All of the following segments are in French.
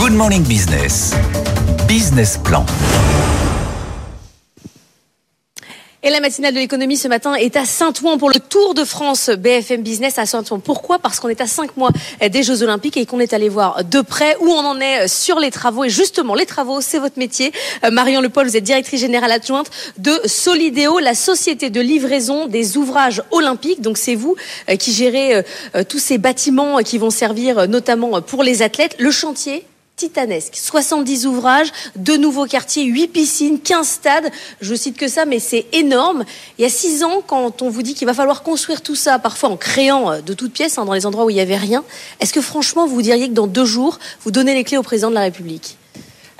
Good Morning Business. Business Plan. Et la matinale de l'économie ce matin est à Saint-Ouen pour le Tour de France BFM Business à Saint-Ouen. Pourquoi? Parce qu'on est à cinq mois des Jeux Olympiques et qu'on est allé voir de près où on en est sur les travaux. Et justement, les travaux, c'est votre métier. Euh, Marion Lepol, vous êtes directrice générale adjointe de Solidéo, la société de livraison des ouvrages olympiques. Donc c'est vous euh, qui gérez euh, tous ces bâtiments qui vont servir notamment pour les athlètes. Le chantier, titanesque. 70 ouvrages, deux nouveaux quartiers, 8 piscines, 15 stades. Je cite que ça, mais c'est énorme. Il y a six ans, quand on vous dit qu'il va falloir construire tout ça, parfois en créant euh, de toutes pièces, hein, dans les endroits où il n'y avait rien, est-ce que franchement, vous diriez que dans deux jours, vous donnez les clés au président de la République?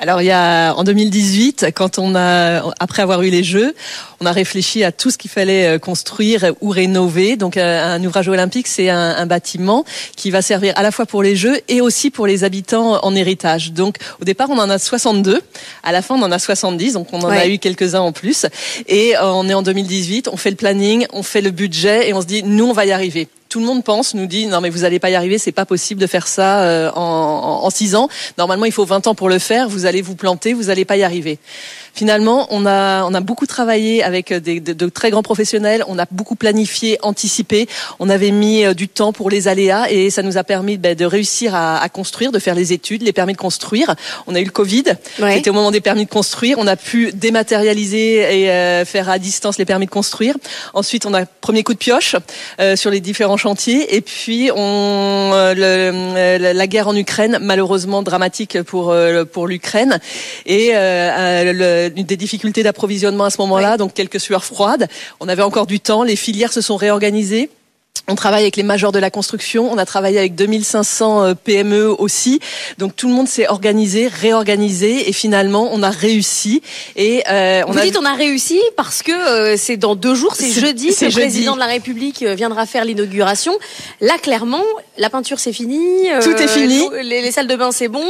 Alors il y a en 2018, quand on a après avoir eu les Jeux, on a réfléchi à tout ce qu'il fallait euh, construire ou rénover. Donc euh, un ouvrage olympique, c'est un, un, bâtiment qui va servir à la fois pour les Jeux et aussi pour les habitants en héritage. Donc au départ, on en a 62. À la fin, on en a 70. Donc on en a eu quelques-uns en plus. Et euh, on est en 2018. On fait le planning, on fait le budget et on se dit nous, on va y arriver tout le monde pense, nous dit non mais vous n'allez pas y arriver, c'est pas possible de faire ça euh, en, en, six ans. Normalement, il faut 20 ans pour le faire. Vous allez vous planter, vous n'allez pas y arriver. Finalement, on a on a beaucoup travaillé avec des, de, de, très grands professionnels. On a beaucoup planifié, anticipé. On avait mis euh, du temps pour les aléas et ça nous a permis ben, de réussir à, à, construire, de faire les études, les permis de construire. On a eu le Covid. C'était au moment des permis de construire. On a pu dématérialiser et euh, faire à distance les permis de construire. Ensuite, on a premier coup de pioche euh, sur les différents chantier. Et puis, on, euh, le, la guerre en Ukraine, malheureusement dramatique pour euh, pour l'Ukraine, et euh, des difficultés d'approvisionnement à ce moment-là, donc quelques sueurs froides. On avait encore du temps. Les filières se sont réorganisées. On travaille avec les majors de la construction, on a travaillé avec 2500 euh, PME aussi. Donc tout le monde s'est organisé, réorganisé et finalement on a réussi. Et euh, on Vous dites on a réussi parce que euh, c'est dans deux jours, c'est jeudi, le président de la République euh, viendra faire l'inauguration. Là clairement, la peinture c'est fini, tout est fini, les, les, salles de bain c'est bon,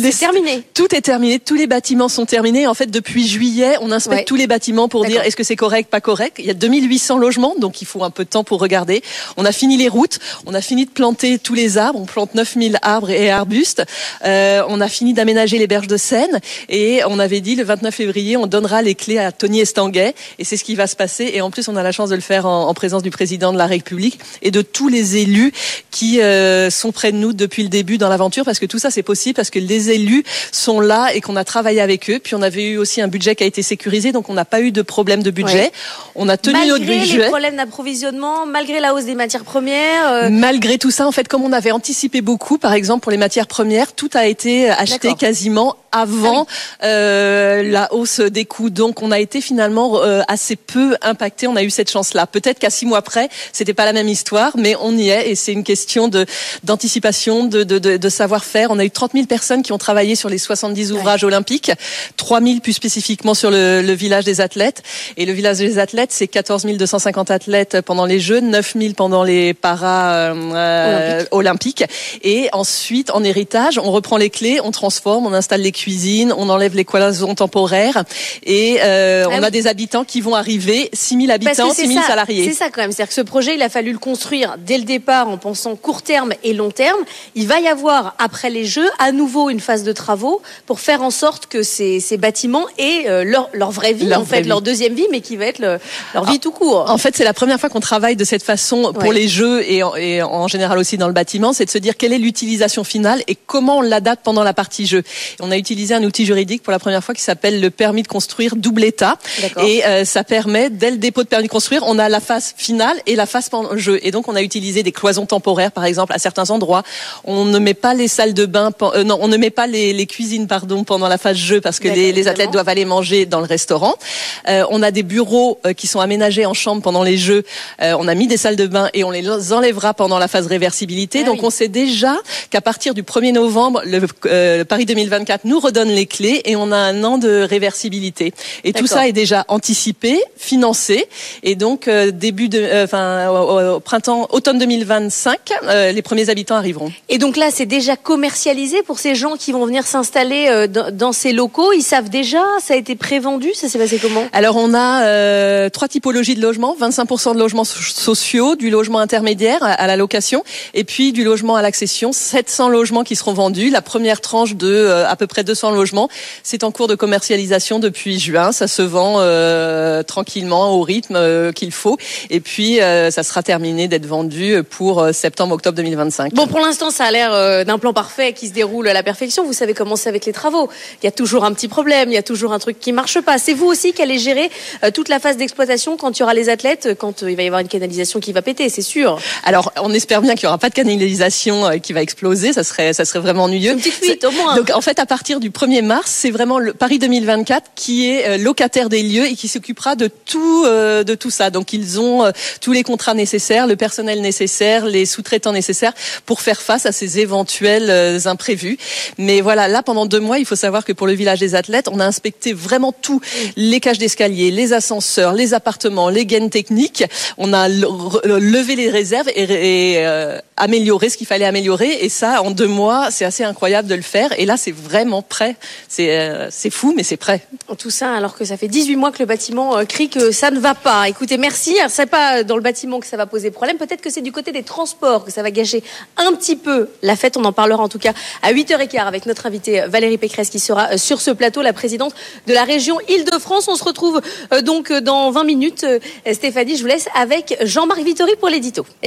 c'est terminé. Tout est terminé, tous les bâtiments sont terminés. En fait depuis juillet, on inspecte tous les bâtiments pour dire est-ce que c'est correct, pas correct. Il y a 2800 logements, donc il faut un peu de temps pour regarder. On a fini les routes, on a fini de planter tous les arbres, on plante 9000 arbres et arbustes, euh, on a fini d'aménager les berges de Seine et on avait dit le 29 février, on donnera les clés à Tony Estanguet et c'est ce qui va se passer et en plus on a la chance de le faire en, en présence du président de la République et de tous les élus qui euh, sont près de nous depuis le début dans l'aventure parce que tout ça c'est possible parce que les élus sont là et qu'on a travaillé avec eux puis on avait eu aussi un budget qui a été sécurisé donc on n'a pas eu de problème de budget. On a tenu malgré notre budget. Malgré les problèmes d'approvisionnement, malgré la hausse des matières premières. Euh... Malgré tout ça, en fait, comme on avait anticipé beaucoup, par exemple pour les matières premières, tout a été acheté quasiment avant ah oui. euh, la hausse des coûts. Donc, on a été finalement euh, assez peu impacté. On a eu cette chance-là. Peut-être qu'à six mois près, c'était pas la même histoire, mais on y est et c'est une question de d'anticipation, de, de, de, de savoir-faire. On a eu 30 000 personnes qui ont travaillé sur les 70 ouvrages ouais. olympiques, 3 000 plus spécifiquement sur le, le, village des athlètes. Et le village des athlètes, c'est 14 250 athlètes pendant les Jeux, 9 000 pendant les para euh, olympiques. Et ensuite, en héritage, on reprend les clés, on transforme, on installe les cuisines, on enlève les cloisons temporaires et euh, ah on oui. a des habitants qui vont arriver, 6 000 habitants, 6 000 ça, salariés. C'est ça quand même. C'est-à-dire que ce projet, il a fallu le construire dès le départ en pensant court terme et long terme. Il va y avoir, après les Jeux, à nouveau une phase de travaux pour faire en sorte que ces, ces bâtiments aient euh, leur, leur vraie vie, leur en fait, vie. leur deuxième vie, mais qui va être le, leur vie tout court. En fait, c'est la première fois qu'on travaille de cette façon pour ouais. les Jeux et en, et en, général aussi dans le bâtiment, c'est de se dire quelle est l'utilisation finale et comment on l'adapte pendant la partie jeu. On a utilisé un outil juridique pour la première fois qui s'appelle le permis de construire double état. Et euh, ça permet, dès le dépôt de permis de construire, on a la phase finale et la phase pendant le jeu. Et donc on a utilisé des cloisons temporaires, par exemple, à certains endroits. On ne met pas les salles de bain, euh, non, on ne met pas les, les, cuisines, pardon, pendant la phase jeu parce que les, les, athlètes doivent aller manger dans le restaurant. Euh, on a des bureaux euh, qui sont aménagés en chambre pendant les jeux. Euh, on a mis des salles de bain et on les enlèvera pendant la phase réversibilité. Ah, Donc oui. on sait déjà qu'à partir du 1er novembre, le euh, Paris 2024 nous redonne les clés et on a un an de réversibilité. Et tout ça est déjà anticipé, financé. Et donc euh, début de, euh, enfin au, au, printemps, automne 2025, euh, les premiers habitants arriveront. Et donc là, c'est déjà commercialisé pour ces gens qui vont venir s'installer dans, dans, ces locaux. Ils savent déjà, ça a été prévendu, ça s'est passé comment? Alors on a trois typologies de logements 25% de logements sociaux, du logement intermédiaire à la location et puis du logement à l'accession. 700 logements qui seront vendus. La première tranche de euh, à peu près 200 logements, c'est en cours de commercialisation depuis juin. Ça se vend euh, tranquillement au rythme euh, qu'il faut. Et puis, ça sera terminé d'être vendu pour septembre-octobre 2025. Bon, pour l'instant, ça a l'air d'un plan parfait qui se déroule à la perfection. Vous savez comment c'est avec les travaux. Il y a toujours un petit problème, il y a toujours un truc qui marche pas. C'est vous aussi qui allez gérer toute la phase d'exploitation quand il y aura les athlètes, quand il va y avoir une canalisation qui va péter, c'est sûr. Alors, on espère bien qu'il y aura pas de canalisation qui va exploser. Ça serait, ça serait vraiment ennuyeux. Une petite fuite, au moins. Donc, en fait, à partir du 1er mars, c'est vraiment le Paris 2024 qui est euh, locataire des lieux et qui s'occupera de tout, euh, de tout ça. Donc, ils ont euh, tous les contrats nécessaires, le personnel nécessaire, les sous-traitants nécessaires pour faire face à ces éventuels imprévus. Mais voilà, là, pendant deux mois, il faut savoir que pour le village des athlètes, on a inspecté vraiment tout les cages d'escalier, les ascenseurs, les appartements, les gaines techniques. On a levé les réserves et, et améliorer ce qu'il fallait améliorer. Et ça, en deux mois, c'est assez incroyable de le faire. Et là, c'est vraiment prêt. C'est euh, fou, mais c'est prêt. Tout ça alors que ça fait 18 mois que le bâtiment euh, crie que ça ne va pas. Écoutez, merci. C'est pas dans le bâtiment que ça va poser problème. Peut-être que c'est du côté des transports que ça va gâcher un petit peu la fête. On en parlera en tout cas à 8h15 avec notre invitée Valérie Pécresse qui sera euh, sur ce plateau, la présidente de la région Île-de-France. On se retrouve donc dans 20 minutes. Stéphanie, je vous laisse avec Jean-Marc Vittori pour l'édito.